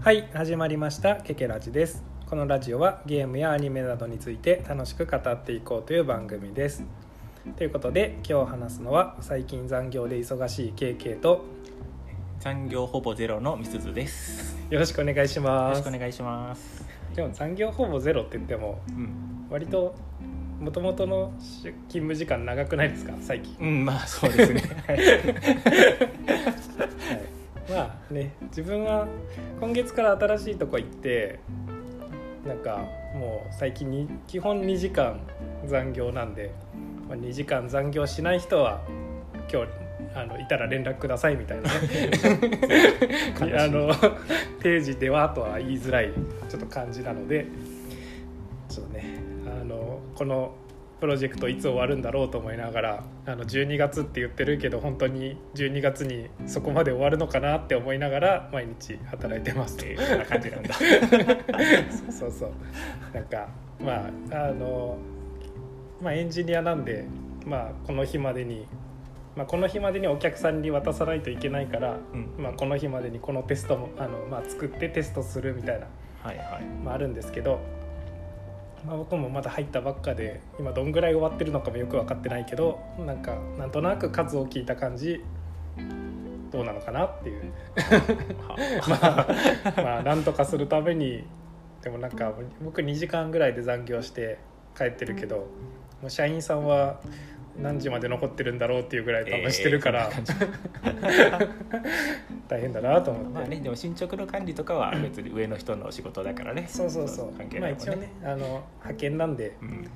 はい始まりましたケケラジです。このラジオはゲームやアニメなどについて楽しく語っていこうという番組です。ということで今日話すのは最近残業で忙しい KK と残業ほぼゼロのみすずです。よろしくお願いしよます。ろしくお願いします。でも残業ほぼゼロって言ってもうん、割ともともとの出勤務時間長くないですか？最近、うん、まあそうですね。はいね自分は今月から新しいとこ行ってなんかもう最近に基本2時間残業なんで、まあ、2時間残業しない人は今日あのいたら連絡くださいみたいなね。あの定時ではとは言いづらいちょっと感じなのでちょっとねあのこのプロジェクトいつ終わるんだろうと思いながらあの12月って言ってるけど本当に12月にそこまで終わるのかなって思いながら毎日働いてます。えーそんな感じなんだ。そうそうそうなんかまああのまあエンジニアなんでまあこの日までにまあこの日までにお客さんに渡さないといけないから、うん、まあこの日までにこのテストもあのまあ作ってテストするみたいなはいはい。まああるんですけど。まあ、僕もまだ入ったばっかで今どんぐらい終わってるのかもよく分かってないけどなんかなんとなく数を聞いた感じどうなのかなっていう。まあまあなんとかするためにでもなんか僕2時間ぐらいで残業して帰ってるけどもう社員さんは何時まで残ってるんだろうっていうぐらい多分してるから、えー 大変だなと思って、じまあね、でも進捗の管理とかは別に上の人の仕事だからね。そうそうそう。まあ関係ないもん一応ねあの派遣なんでうん、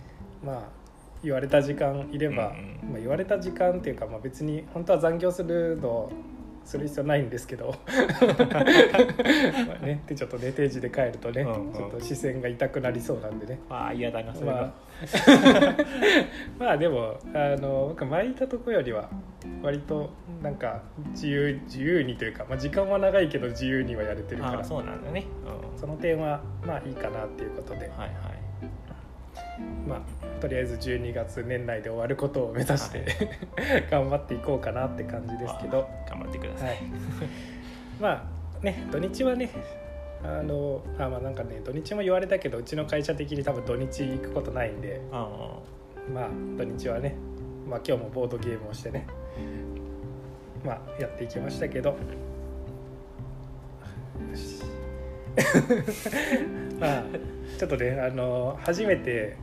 まあ言われた時間いれば、うんうん。まあ、言われた時間っていうか、まあ、別に本当は残業するのする必要ないんですけど。まあねでちょっとね定時で帰るとね、うんうん。ちょっと視線が痛くなりそうなんでね。まあ嫌だなそれは。まあ。まあでもあの僕前いたとこよりは割となんか自由自由にというか、まあ、時間は長いけど自由にはやれてるから。そうなんだね。うん、その点はまあいいかなっていうことで、はいはい。まあとりあえず12月年内で終わることを目指して、頑張っていこうかなって感じですけど、頑張ってくださ。はい。い、まあね土日はねあのあまあなんかね土日も言われたけどうちの会社的に多分土日行くことないんで。あ。まあ土日はね、まあ、今日もボードゲームをしてねまあやっていきましたけど まあちょっとねあの初めて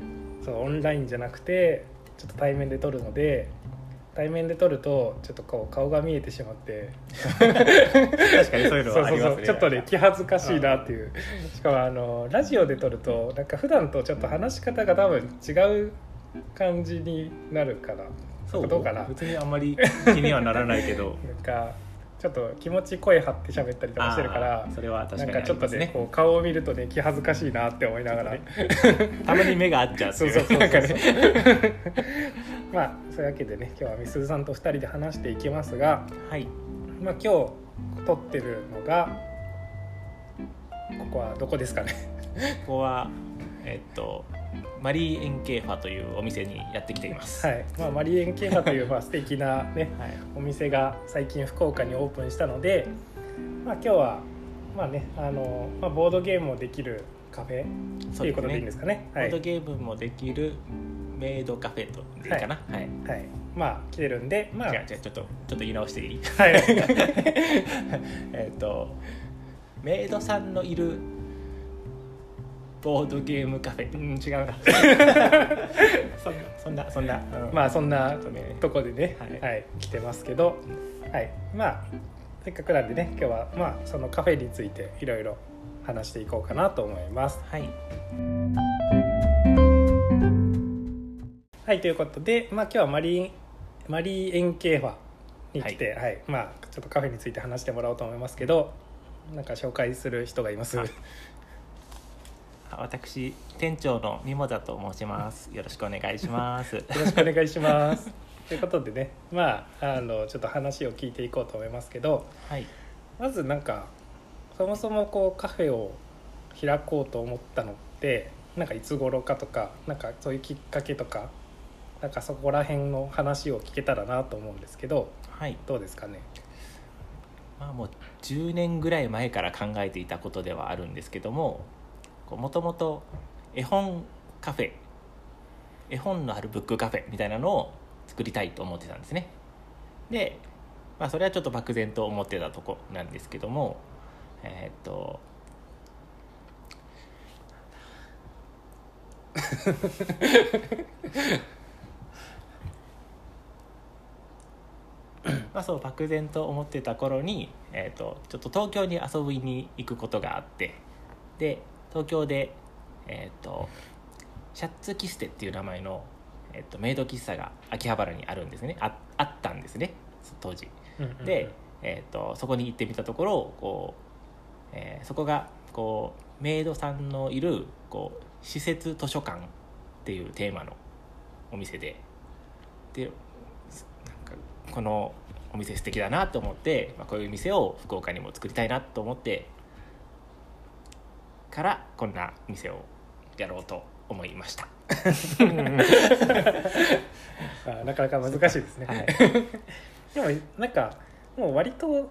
そのオンラインじゃなくてちょっと対面で撮るので対面で撮るとちょっとこう顔が見えてしまって。あ確かにそういうのはありますね。そうちょっとね気恥ずかしいなっていう。しかもあのラジオで撮るとなんか普段とちょっと話し方が多分違う感じになるかなそう。どうかな。別にあんまり気にはならないけど。なんかちょっと気持ち声張って喋ったりとかしてるからそれは確かになんかちょっとねこう顔を見るとね気恥ずかしいなって思いながら、たまに目が合っちゃうそいう。うそうそうなんかそうね。まあそういうわけでね今日はみすずさんと2人で話していきますが、はい。まあ、今日撮ってるのがここはどこですかね？ここはえっとマリー・エンケーファというお店にやってきています。はい。まあ、マリエンケーハというまあ素敵なねはい。お店が最近福岡にオープンしたので、まあ、今日はまあねあの、まあ、ボードゲームもできるカフェっていうことでいいんですかね。ボードはい、ゲームもできるメイドカフェとでいいかな。はい、はい、まあ来てるんでまあ。違う違うちょっとちょっと言い直していい？はい。えっとメイドさんのいるボードゲームカフェ。うん違う な。そんなそんなそんな、うん。まあそんなとねとこでね、ははいい来てますけど、はい、まあせっかくなんでね今日はまあそのカフェについていろいろ話していこうかなと思います。はい。はいということで、まあ、今日はマリーマリーエンケーファに来て、はい。まあ、ちょっとカフェについて話してもらおうと思いますけどなんか紹介する人がいます。あ私店長のミモザと申します。よろしくお願いします。よろしくお願いします。ということでね、まあ、あのちょっと話を聞いていこうと思いますけどはい。まずなんかそもそもこうカフェを開こうと思ったのってなんかいつ頃かとかなんかそういうきっかけとかなんかそこら辺の話を聞けたらなと思うんですけどはい。どうですかね？まあもう10年ぐらい前から考えていたことではあるんですけどももともと絵本カフェ絵本のあるブックカフェみたいなのを作りたいと思ってたんですね。で、まあ、それはちょっと漠然と思ってたとこなんですけどもえーっと まあそう漠然と思ってた頃に、えー、とちょっと東京に遊びに行くことがあってで東京で、えー、とシャッツキステっていう名前の、えー、とメイド喫茶が秋葉原にあるんですね。ああったんですね。当時。うんうんうん。で、えー、とそこに行ってみたところこう、えーそこがこうメイドさんのいるこう施設図書館っていうテーマのお店で。でなんかこのお店素敵だなと思って、まあ、こういう店を福岡にも作りたいなと思ってからこんな店をやろうと思いました。あなかなか難しいですね、はい、でもなんかもう割と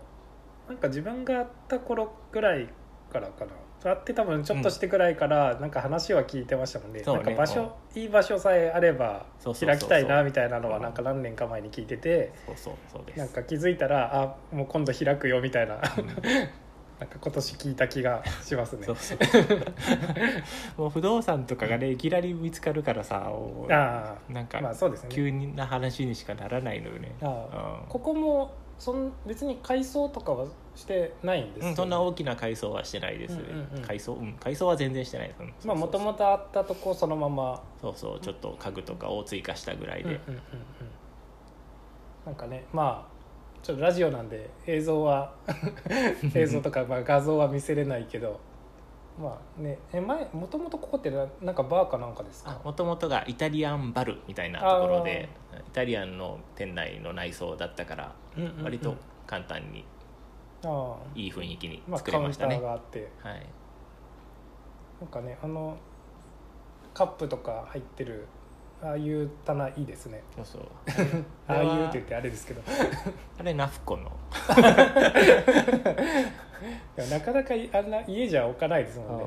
なんか自分が会った頃ぐらいからかな。会って多分ちょっとしてぐらいからなんか話は聞いてましたもんね,、そうね。なんか場所いい場所さえあれば開きたいなみたいなのはうん。なんか何年か前に聞いててなんか気づいたらあもう今度開くよみたいななんか今年聞いた気がしますね。そうそう。もう不動産とかがねいきなり見つかるからさあなんかあまあそうですね。急な話にしかならないのよね、ああここもそん別に改装とかはしてないんですよね。うん、そんな大きな改装はしてないです、うんうんうん。改装うん。改装は全然してない。まあもともととあったとこそのまま。そうそう。ちょっと家具とかを追加したぐらいで、うんうんうんうん。なんかねまあちょっとラジオなんで映像は 映像とかまあ画像は見せれないけどまあね。え前もともとここってななんかバーかなんかですか？もともとがイタリアンバルみたいなところでイタリアンの店内の内装だったからうんうんうん。割と簡単にああいい雰囲気にまあ作カウンターれましたね、があって。はい。なんかねあのカップとか入ってるああいう棚いいですね。そうそう。ああいうって言ってあれですけど。あれナフコの。なかなかあんな家じゃ置かないですもんね。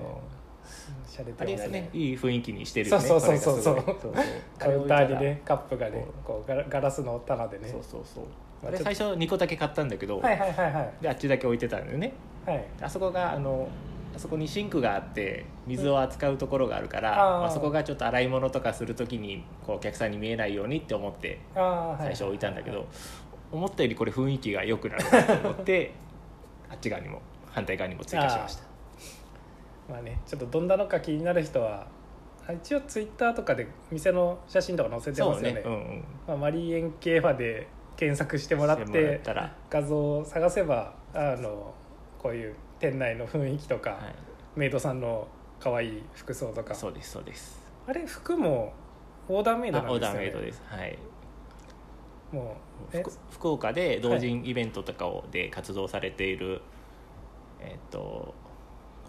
しゃれてますねねいい雰囲気にしてるよねそうそうそうそう。これがすごい。カウンターにねカップがねこうガラガラスの棚でね。そうそうそう。まああれ最初2個だけ買ったんだけど、はいはいはいはい。であっちだけ置いてたんだよね。はい。あそこがあのあそこにシンクがあって水を扱うところがあるから、あー。まあ、そこがちょっと洗い物とかするときにこうお客さんに見えないようにって思ってああはい。最初置いたんだけど、思ったよりこれ雰囲気が良くなる。なと思ってあっち側にも反対側にも追加しました。まあねちょっとどんなのか気になる人はあ一応ツイッターとかで店の写真とか載せてますよね。ねうんうん。まあ、マリーエン競馬で検索してもらっして画像を探せばあのこういう店内の雰囲気とか、はメイドさんの可愛い服装とか。い、そうですそうです。あれ服もオーダーメイドあオーなんですよね。ダーメイドです。はい。もうえ福福岡で同人イベントとかをで活動されている、えっと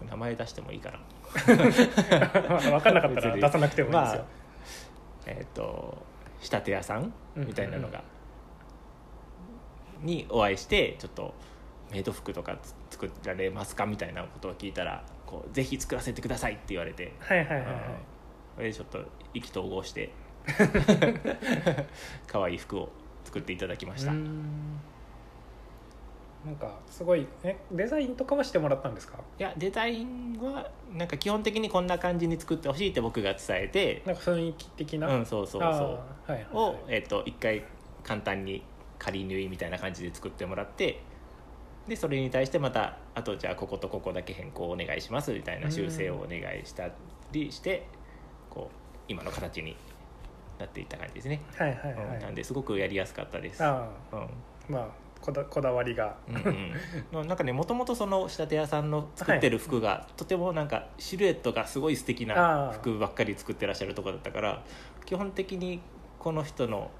名前出してもいいかな。分かんなかったら出さなくてもいいですよ、まあえっ、と仕立て屋さんみたいなのが、にお会いしてちょっとメイド服とかつ作られますかみたいなことを聞いたらこうぜひ作らせてくださいって言われて、はいはいはいそれでちょっと意気投合して。可愛い服を作っていただきました、なんかすごいえデザインとかはしてもらったんですか？いやデザインはなんか基本的にこんな感じに作ってほしいって僕が伝えて。なんか雰囲気的な、うんそうそうそうはいはいはい。を、えっと一回簡単に仮縫いみたいな感じで作ってもらってでそれに対してまたあとじゃあこことここだけ変更お願いしますみたいな修正をお願いしたりしてこう今の形になっていった感じですね、はいはいはい、うんなんですごくやりやすかったです。あうん。あまあこだこだわりが。うんうん、なんかねもともとその仕立て屋さんの作ってる服が、とてもなんかシルエットがすごい素敵あなー服ばっかり作ってらっしゃるところだったから基本的にこの人の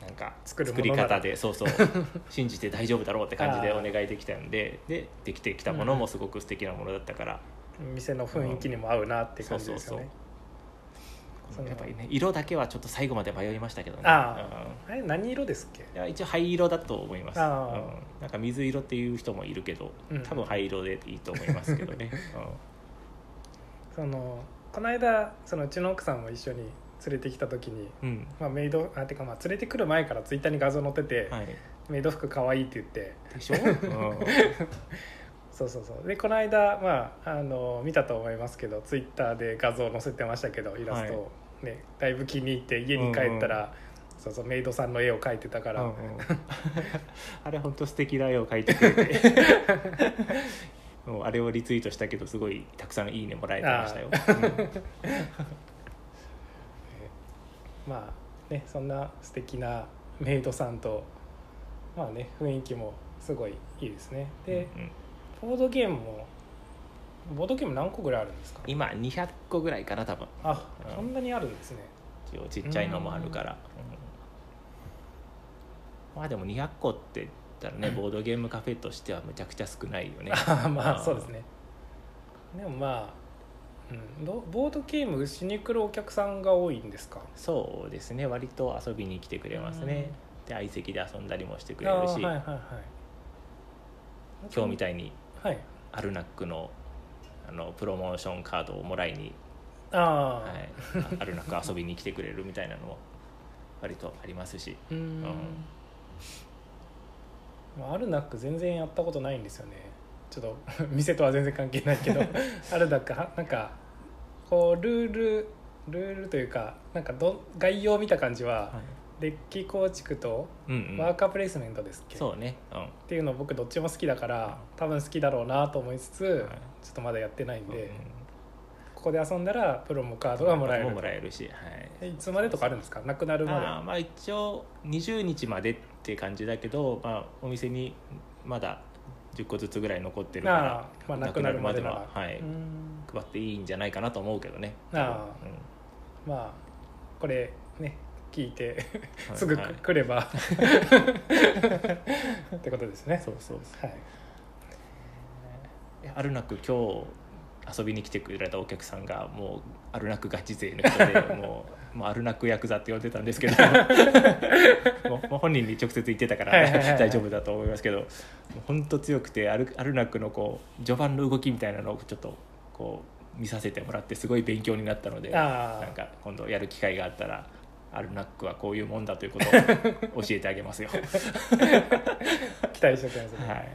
なんか作るも作り方でそうそう。信じて大丈夫だろうって感じでお願いできたんででできてきたものもすごく素敵なものだったから、店の雰囲気にも合うなって感じですよね、そのやっぱりね色だけはちょっと最後まで迷いましたけどね。ああれ何色ですっけ？うんいや一応灰色だと思います、うん。なんか水色っていう人もいるけどうん。多分灰色でいいと思いますけどね、そのこの間そのうちの奥さんも一緒に連れてきた時に、うん。うんまあ、メイドあてかまあ連れてくる前からツイッターに画像載ってて、はい、メイド服可愛いって言って。でしょ、うん。そうそうそう。でこの間、まあ、あの見たと思いますけどツイッターで画像載せてましたけどイラストを、ねだいぶ気に入って家に帰ったら、そうそうメイドさんの絵を描いてたから、うんうん。あれ本当素敵な絵を描いてくれて。もうあれをリツイートしたけどすごいたくさんいいねもらえてましたよ、まあねそんな素敵なメイドさんとまあね雰囲気もすごいいいですね。うんで、うん。ボードゲームもボードゲーム何個ぐらいあるんですか？今200個ぐらいかな多分。あうん。そんなにあるんですね。一応ちっちゃいのもあるから、うん。まあでも200個って言ったらねボードゲームカフェとしてはむちゃくちゃ少ないよね。あ まあそうですね。でもまあ、うん、どボードゲームしに来るお客さんが多いんですか？そうですね。割と遊びに来てくれますね、で相席で遊んだりもしてくれるし、はいはいはい。今日みたいにはい。アルナックのあのプロモーションカードをもらいに、ああ、はい、あアルナック遊びに来てくれるみたいなのも割とありますし。うーん。まあアルナック全然やったことないんですよねちょっと 店とは全然関係ないけどアルナックはなんかこうルールルールというかなんかど概要を見た感じははい。デッキ構築とうんうん。ワーカープレイスメントですっけ、そうね。うん。っていうの僕どっちも好きだから多分好きだろうなと思いつつ、はい。ちょっとまだやってないんで、うんここで遊んだらプロモカードがもらえる。もらえるし、はい、えいつまでとかあるんですか？なくなるまで。まあ一応20日までって感じだけど、まあ、お店にまだ10個ずつぐらい残ってるからまあなくなるまでは、はい、配っていいんじゃないかなと思うけどねあうん。まあこれね聞いてはい。すぐはい。来れば。ってことですね。そうそうはい。えアルナック今日遊びに来てくれたお客さんがもうアルナックガチ勢の人でもうもうアルナックヤクザって言われてたんですけど もう本人に直接言ってたから大丈夫だと思いますけど本当強くてアルアルナックのこう序盤の動きみたいなのをちょっとこう見させてもらってすごい勉強になったのであなんか今度やる機会があったらアルナックはこういうもんだということを教えてあげますよ。あ 期待しておきますね、はい。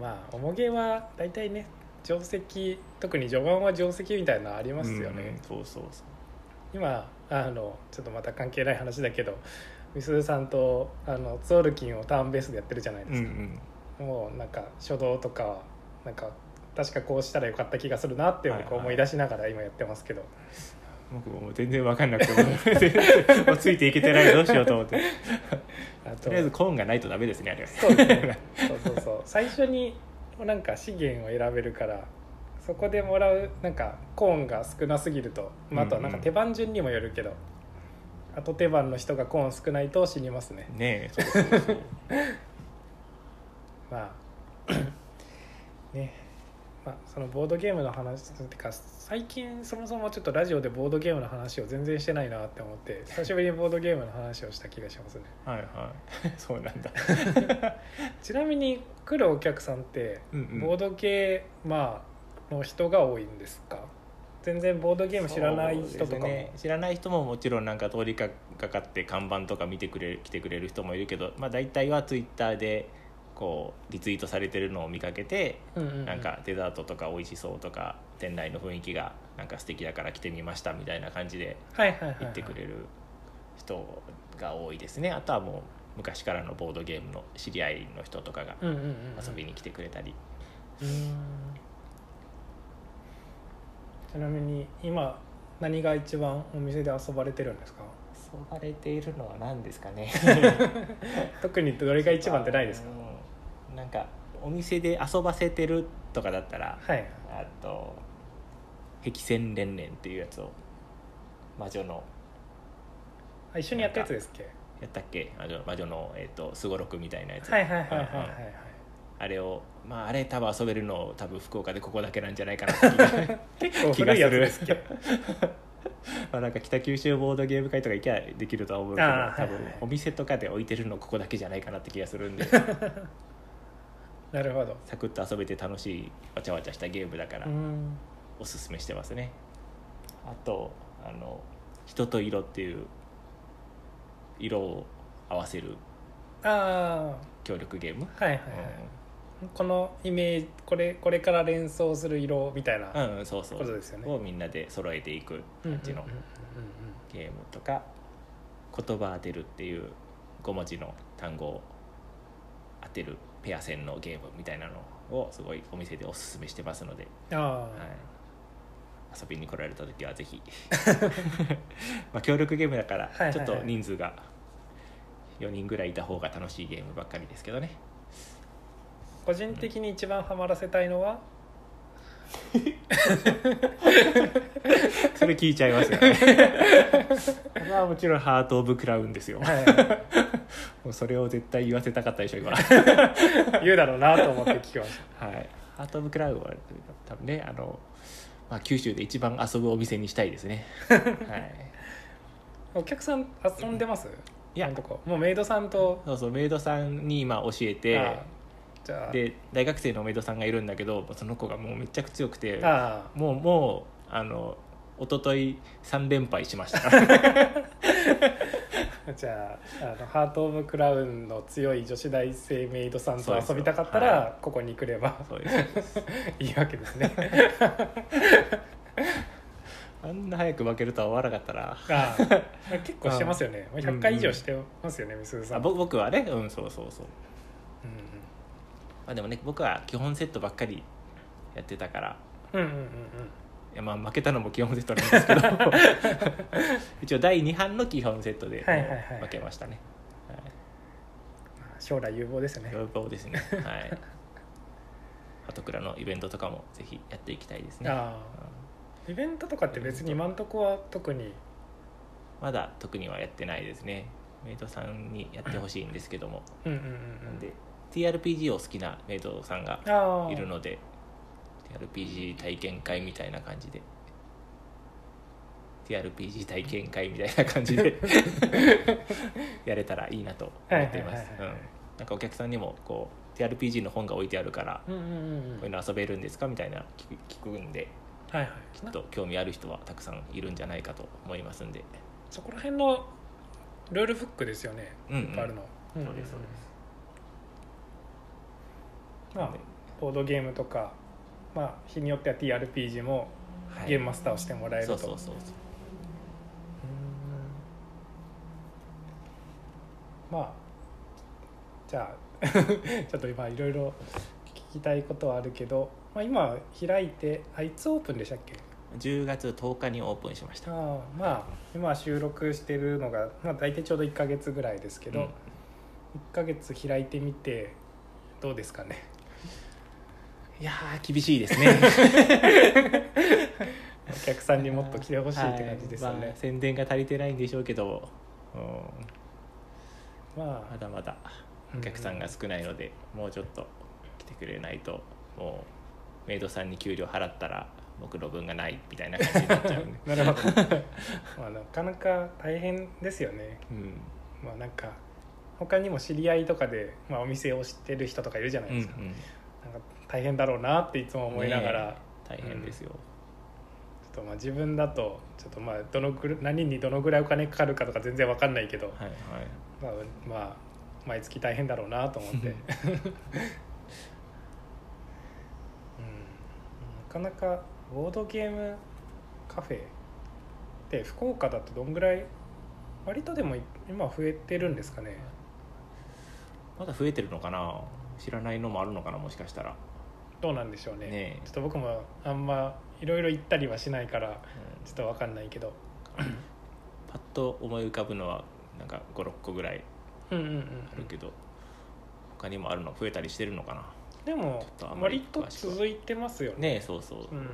まあ重げは大体ね定石特に序盤は定石みたいなのありますよね、うんそうそうそう。今あのちょっとまた関係ない話だけどみすずさんとあのツオルキンをターンベースでやってるじゃないですか、うんうん。もうなんか初動とかはなんか確かこうしたらよかった気がするなって思い出しながら今やってますけど、僕もう全然分かんなくてもうついていけてないどうしようと思って。あととりあえずコーンがないとダメですねあれは。そうね。そうそうそう。最初になんか資源を選べるからそこでもらうなんかコーンが少なすぎると、まあ、あとはなんか手番順にもよるけど、後手番の人がコーン少ないと死にますね。ねえそうそうそうまあ ねまあそのボードゲームの話ってか最近そもそもちょっとラジオでボードゲームの話を全然してないなって思って久しぶりにボードゲームの話をした気がしますね。はいはい。そうなんだ。ちなみに来るお客さんってうんうん。ボードゲーマーの人が多いんですか？全然ボードゲーム知らない人とかね。知らない人ももちろんなんか通りかかって看板とか見てくれ来てくれる人もいるけど、まあ、大体はツイッターでこうリツイートされてるのを見かけて、なんかデザートとか美味しそうとか店内の雰囲気がなんか素敵だから来てみましたみたいな感じで言ってくれる人が多いですね。あとはもう昔からのボードゲームの知り合いの人とかが遊びに来てくれたり、ちなみに今何が一番お店で遊ばれてるんですか？遊ばれているのは何ですかね。特にどれが一番ってないですか？うんなんかお店で遊ばせてるとかだったらはい。あと「壁戦連々」っていうやつを魔女のあ一緒にやったやつですっけ？やったっけ？魔女魔女のえっ、とすごろくみたいなやつ。はいはいはいはいはいはい。あれをまああれ多分遊べるの多分福岡でここだけなんじゃないかなって気が 結構古いやつですけ？ど まあなんか北九州ボードゲーム会とか行きゃできるとは思うけど多分お店とかで置いてるのここだけじゃないかなって気がするんで。なるほど。サクッと遊べて楽しいわちゃわちゃしたゲームだからうん。おすすめしてますね。あとあの「人と色」っていう色を合わせるあ協力ゲーム、あはいはいはい、このイメージこれこれから連想する色みたいなうん、うん、そうそう。ことですよね。をみんなで揃えていく感じのゲームとか「言葉当てる」っていう5文字の単語を当てるペア戦のゲームみたいなのをすごいお店でおすすめしてますので、はい、遊びに来られた時はぜひ。まあ協力ゲームだからちょっと人数が4人ぐらいいた方が楽しいゲームばっかりですけどね個人的に一番ハマらせたいのは？それ聞いちゃいますよ。ねこれはもちろんハート・オブ・クラウンですよ。はもうそれを絶対言わせたかったでしょ今。い言うだろうなと思って聞きましはい、ハート・オブ・クラウンは多分ねあの、まあ、九州で一番遊ぶお店にしたいですね、はい、たお客さん遊んでます？いや。今んとこもうメイドさんと？そうそうメイドさんに今教えてで大学生のメイドさんがいるんだけどその子がもうめっちゃく強くてあもうもうあの一昨日3連敗しました。じゃああのハート・オブ・クラウンの強い女子大生メイドさんと遊びたかったら、はここに来ればそうです いいわけですね。あんな早く負けるとは思わなかったな。ああ。結構してますよね。うん。100回以上してますよねみすずさん。僕はね。うんそうそうそう。うんまあでもね僕は基本セットばっかりやってたから。うんうんうんうん。いやまあ負けたのも基本セットなんですけど。一応第2版の基本セットではいはいはい。負けましたね、はい。将来有望ですよね。要望ですね。はい。鳩倉のイベントとかもぜひやっていきたいですね。ああ。イベントとかって別に今んとこは特に？まだ特にはやってないですね。メイドさんにやってほしいんですけども。うんうんうん。なんで TRPG を好きなメイドさんがいるので TRPG 体験会みたいな感じで。TRPG 体験会みたいな感じで やれたらいいなと思っていますなんかお客さんにもこう TRPG の本が置いてあるからこういうの遊べるんですかみたいな聞く聞くんではいはい。きっと興味ある人はたくさんいるんじゃないかと思いますんで。そこら辺のルールブックですよね。うんうん。あるの、そうですそうですまあボードゲームとかまあ日によっては TRPG もはい。ゲームマスターをしてもらえると、そうそうそうそう。まあじゃあ ちょっと今いろいろ聞きたいことはあるけど、まあ、今開いてあいつオープンでしたっけ？10月10日にオープンしました。ああまあ今収録してるのが、まあ、大体ちょうど1ヶ月ぐらいですけど、うん。1ヶ月開いてみてどうですかね？いやー厳しいですね。お客さんにもっと来てほしいって感じですよはい。まねあ、宣伝が足りてないんでしょうけど、うん。まあ。まだまだお客さんが少ないので、もうちょっと来てくれないともうメイドさんに給料払ったら僕の分がないみたいな感じになっちゃうんで、なるほど。まあなかなか大変ですよね。うん。まあなんか他にも知り合いとかで、まあ、お店を知ってる人とかいるじゃないうんうん。ですか,、なんか大変だろうなっていつも思いながら、ね大変ですよ、ちょっとまあ自分だとちょっとまあどのぐらい何にどのぐらいお金かかるかとか全然わかんないけど、はいはい。まあ、まあ毎月大変だろうなと思って、うん、なかなかボードゲームカフェって福岡だとどんぐらい割とでも今増えてるんですかね。まだ増えてるのかな知らないのもあるのかなもしかしたら、どうなんでしょうね。ねえ。ちょっと僕もあんまいろいろ行ったりはしないからうんちょっとわかんないけど。パッと思い浮かぶのはなんか56個ぐらいうんうんうんあるけど、他にもあるの増えたりしてるのかな。でも割と続いてますよね。ねえそうそう、うん。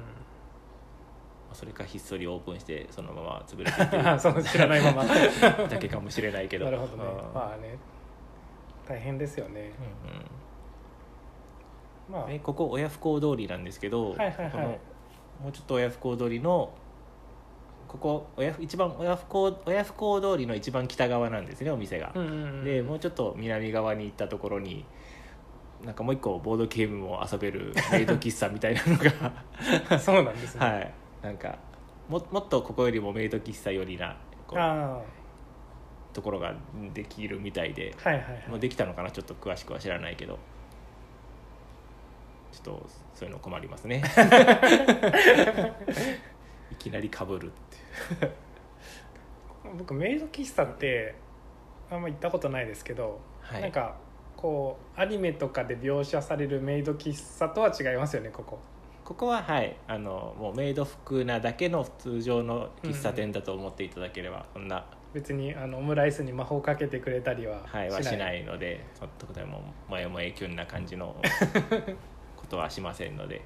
それかひっそりオープンしてそのまま潰れていってあそう知らないまま。だけかもしれないけど。るほどね。うん。まあね。大変ですよね。うんまあ。うんえここ親不孝通りなんですけど、はいはいはい。このもうちょっと親不孝通りのここ親一番親不孝親不孝通りの一番北側なんですねお店が、うんうんうんでもうちょっと南側に行ったところになんかもう一個ボードゲームも遊べるメイド喫茶みたいなのが。そうなんですね、はい。なんかももっとここよりもメイド喫茶よりなこところができるみたいであはいはいはい。もうできたのかなちょっと詳しくは知らないけどちょっとそういうの困りますね。いきなりかぶるって僕メイド喫茶ってあんま行ったことないですけど、はい。なんかこうアニメとかで描写されるメイド喫茶とは違いますよねここ。ここははい。あのもうメイド服なだけの通常の喫茶店だと思っていただければ、そんな、別にあのオムライスに魔法かけてくれたりははい、はしないのでそのとこでももやもやキュンな感じの ことはしませんので。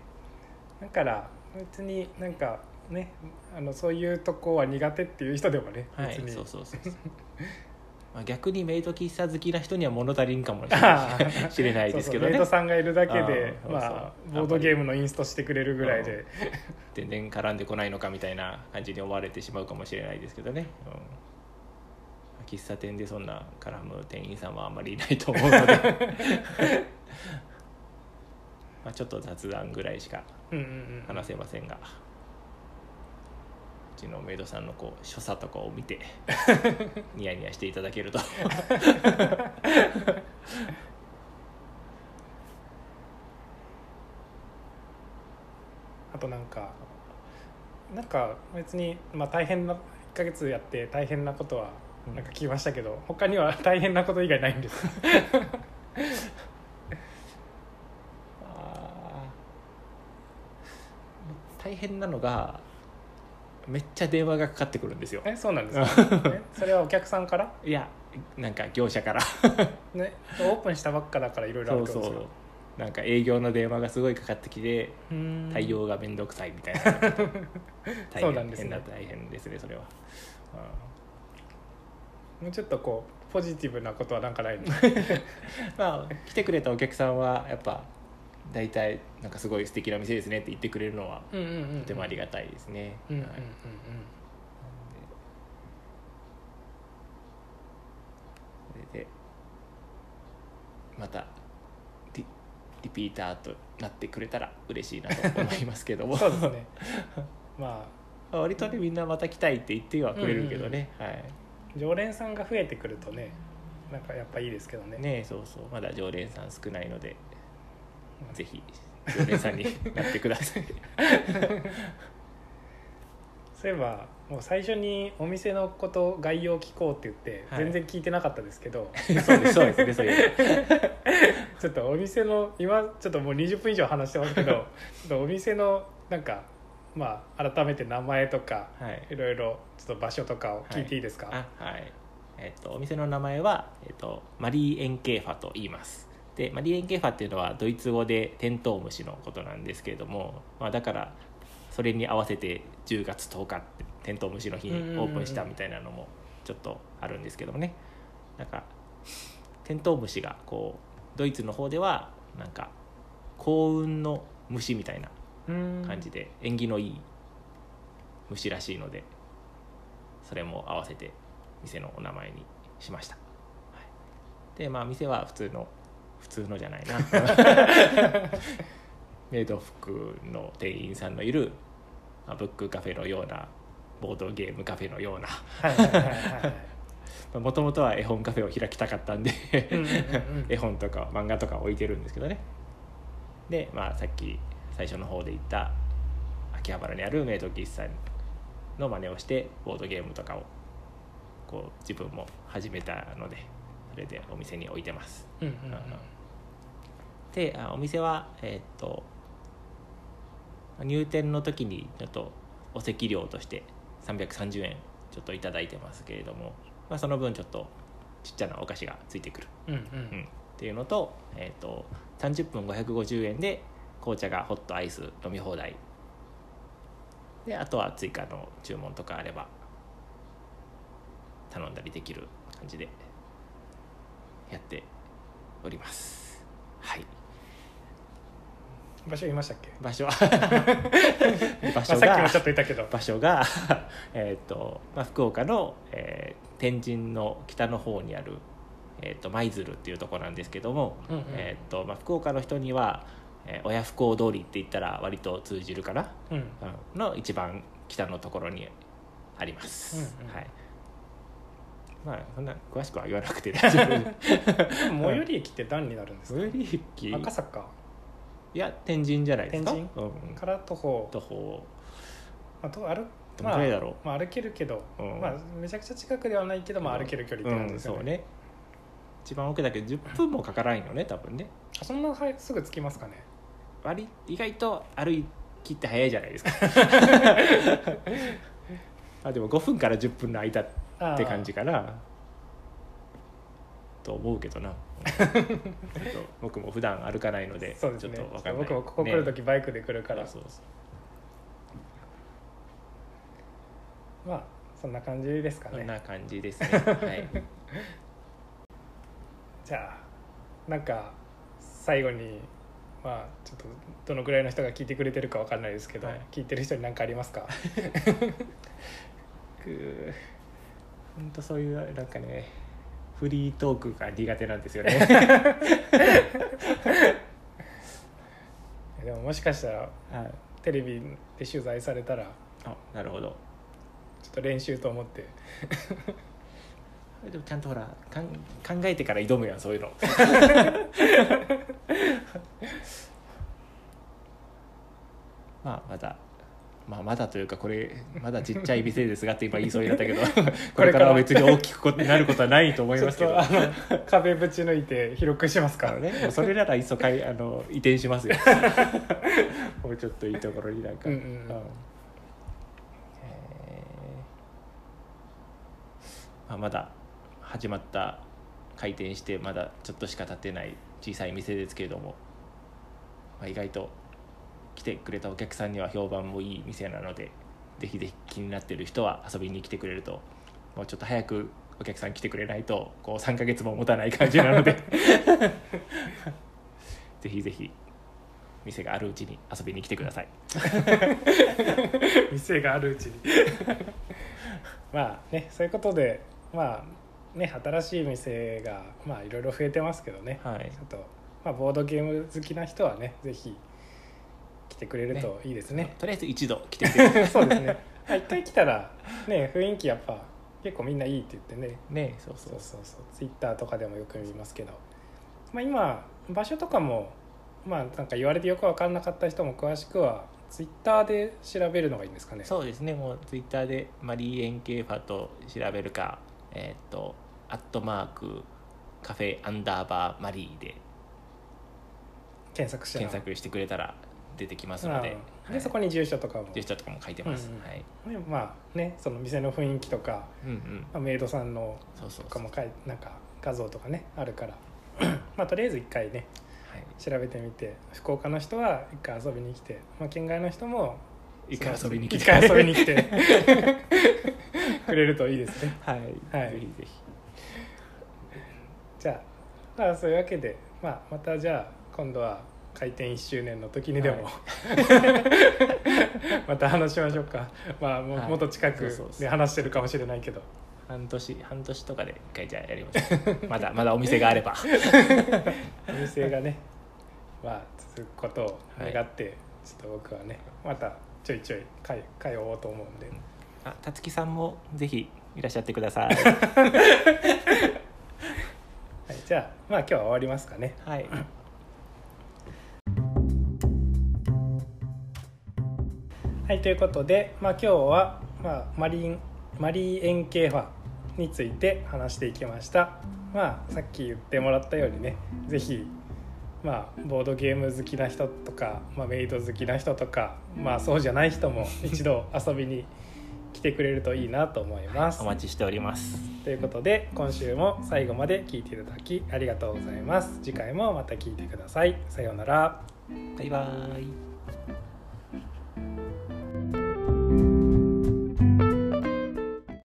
だから別になんかねあのそういうとこは苦手っていう人でもねはい別に、そうそうそうそう。まあ逆にメイド喫茶好きな人には物足りんかもしれあない れないですけどそうそうメイねドさんがいるだけであーまあそうそう。ボードゲームのインストしてくれるぐらいで。全然絡んでこないのかみたいな感じに思われてしまうかもしれないですけどね、うん。喫茶店でそんな絡む店員さんはあんまりいないと思うので まあちょっと雑談ぐらいしかうんうんうん。話せませんが、うちのメイドさんのこう所作とかを見て ニヤニヤしていただけると。あとなんかなんか別に、まあ、大変な1ヶ月やって大変なことはうんなんか聞きましたけど、他には大変なこと以外ないんです あー大変なのがめっちゃ電話がかかってくるんですよ。えそうなんですか、えそれはお客さんから？いやなんか業者から。ねオープンしたばっかだからいろいろあそうそるってことですか？うなんか営業の電話がすごいかかってきて対応が面倒くさいみたいな。大そうなんですね。大変ですねそれは、もうちょっとこうポジティブなことはなんかないの？まあ来てくれたお客さんはやっぱ大体なんかすごい素敵な店ですねって言ってくれるのはとてもありがたいですね、それでまたリリピーターとなってくれたら嬉しいなと思いますけどうも。ん そうですね。ま 割とねみんなまた来たいって言ってはくれるけどね、はい。あ常連さんが増えてくるとねなんかやっぱいいですけどね。ねそうそう。まだ常連さん少ないのでぜひ常連さんに なってください。そういえばもう最初にお店のこと概要聞こうって言って、はい。全然聞いてなかったですけど。そうですそうですねそういう ちょっとお店の今ちょっともう20分以上話してますけどちょっとお店のなんかまあ改めて名前とかはい。いろいろちょっと場所とかを聞いていいですか、あはい。えっとお店の名前は、えっと、 Marienkäfer と言いますで Marienkäfer っていうのはドイツ語でテントウムシのことなんですけれども、まあ、だからそれに合わせて10月10日ってテントウムシの日にオープンしたみたいなのもちょっとあるんですけどもね。なんかテントウムシがこうドイツの方ではなんか幸運の虫みたいなうん。感じで縁起のいい虫らしいのでそれも合わせて店のお名前にしました、はい、でまあ店は普通の普通のじゃないな。メイド服の店員さんのいる、まあ、ブックカフェのようなボードゲームカフェのような。もともとは絵本カフェを開きたかったんで絵本とか漫画とか置いてるんですけどね。でまあさっき最初の方で言った秋葉原にあるメイド喫茶の真似をしてボードゲームとかをこう自分も始めたのでそれでお店に置いてます。うんうんうん。であお店はえーっと入店の時にちょっとお席料として330円ちょっといただいてますけれども、まあ、その分ちょっとちっちゃなお菓子がついてくる。うんううん。ん、っていうのと,、えー、と30分550円で紅茶がホットアイス飲み放題。であとは追加の注文とかあれば頼んだりできる感じでやっております。はい。場所言いましたっけ？場所は。場まあ、所がさっきもちょっと言ったけど。場所が えっと、まあ、福岡の、えー天神の北の方にある、えー、と舞鶴っていうところなんですけども、うんうん。えーとまあ、福岡の人には、えー親不孝通りって言ったら割と通じるかな、うん。うん。の一番北のところにあります、うんうん。はいまあそんな詳しくは言わなくて。大丈夫最寄り駅って何になるんですか？最寄り駅？赤坂？いや天神じゃないですか？天うん、から徒歩。徒歩。まあ、と歩まあ、まあ、歩けるけど、うん。まあ、めちゃくちゃ近くではないけど、まあ、歩ける距離って感じですよね,、うんそうね。一番奥だけど10分もかからんよね多分ね。あそんなはすぐ着きますかね？割意外と歩きって早いじゃないですか。あでも5分から10分の間って感じかな。と思うけどな。ちょっと僕も普段歩かないのでそうですね。ちょっと分かんない。僕もここ来る時バイクで来るから、そうそうまあそんな感じですかね。そんな感じですね。はい。じゃあなんか最後にまあちょっとどのぐらいの人が聞いてくれてるかわかんないですけど、はい。聞いてる人に何かありますか？く本当そういうなんかねフリートークが苦手なんですよね。でももしかしたらはい。テレビで取材されたらあなるほど。ちょっと練習と思って。でもちゃんとほらかん考えてから挑むやんそういうの。まあまだまあまだというかこれまだちっちゃい店ですがって今言いそうになったけど これからは別に大きくなることはないと思いますけど。壁ぶち抜いて広くしますかかららねもうそれならいっそかいあの移転しますよ。もうちょっといいところになんか、うんうん。うん。えー。まあ、まだ始まった開店してまだちょっとしか経ってない小さい店ですけれども、まあ、意外と来てくれたお客さんには評判もいい店なのでぜひぜひ気になっている人は遊びに来てくれるともうちょっと早くお客さん来てくれないとこう3ヶ月も持たない感じなので。ぜひぜひ店があるうちに遊びに来てください。店があるうちに。まあねそういうことでまあね新しい店がまあいろいろ増えてますけどね、はい。ちょっと、まあ、ボードゲーム好きな人はねぜひ来てくれるといいですね。とりあえず一度来てくれる。そうですね。まあ一回来たらね雰囲気やっぱ結構みんないいって言ってね。ねそうそそううそうそう。ツイッターとかでもよく見ますけど、まあ、今場所とかもまあなんか言われてよく分かんなかった人も詳しくはツイッターで調べるのがいいんですかね。そうですね。もうツイッターでマリーエンケーファと調べるかえーっとアットマークカフェアンダーバーマリーで検索したら検索してくれたら出てきますので、でそこに住所とかも。住所とかも書いてます、はい。でまあねその店の雰囲気とか、うんうん。まあ、メイドさんのそうそうそう。とかもかいなんか画像とかねあるから。まあとりあえず一回ねはい。調べてみて福岡の人は一回遊びに来て、まあ、県外の人も一回遊びに来て。一回遊びに来て。くれるといいですね。はい、はい。ぜひぜひ。じゃあまあそういうわけで、まあ、またじゃあ今度は開店1周年の時にでも、は また話しましょうか。まあも,、はい。もっと近くで話してるかもしれないけど。半年半年とかで一回じゃあやりましょう。まだまだお店があれば。お店がねまあ続くことを願って、ちょっと僕はねまたちょいちょい通通おうと思うんで、あたつきさんもぜひいらっしゃってください。はい、じゃあまあ今日は終わりますかね。はいはいということで、まあ、今日は、まあ、マリンマリー円形ファについて話していきました。まあさっき言ってもらったようにねぜひまあボードゲーム好きな人とか、まあ、メイド好きな人とかまあそうじゃない人も一度遊びに来てくれるといいなと思います、お待ちしております。ということで今週も最後まで聞いていただきありがとうございます。次回もまた聞いてください。さようなら。バイバーイ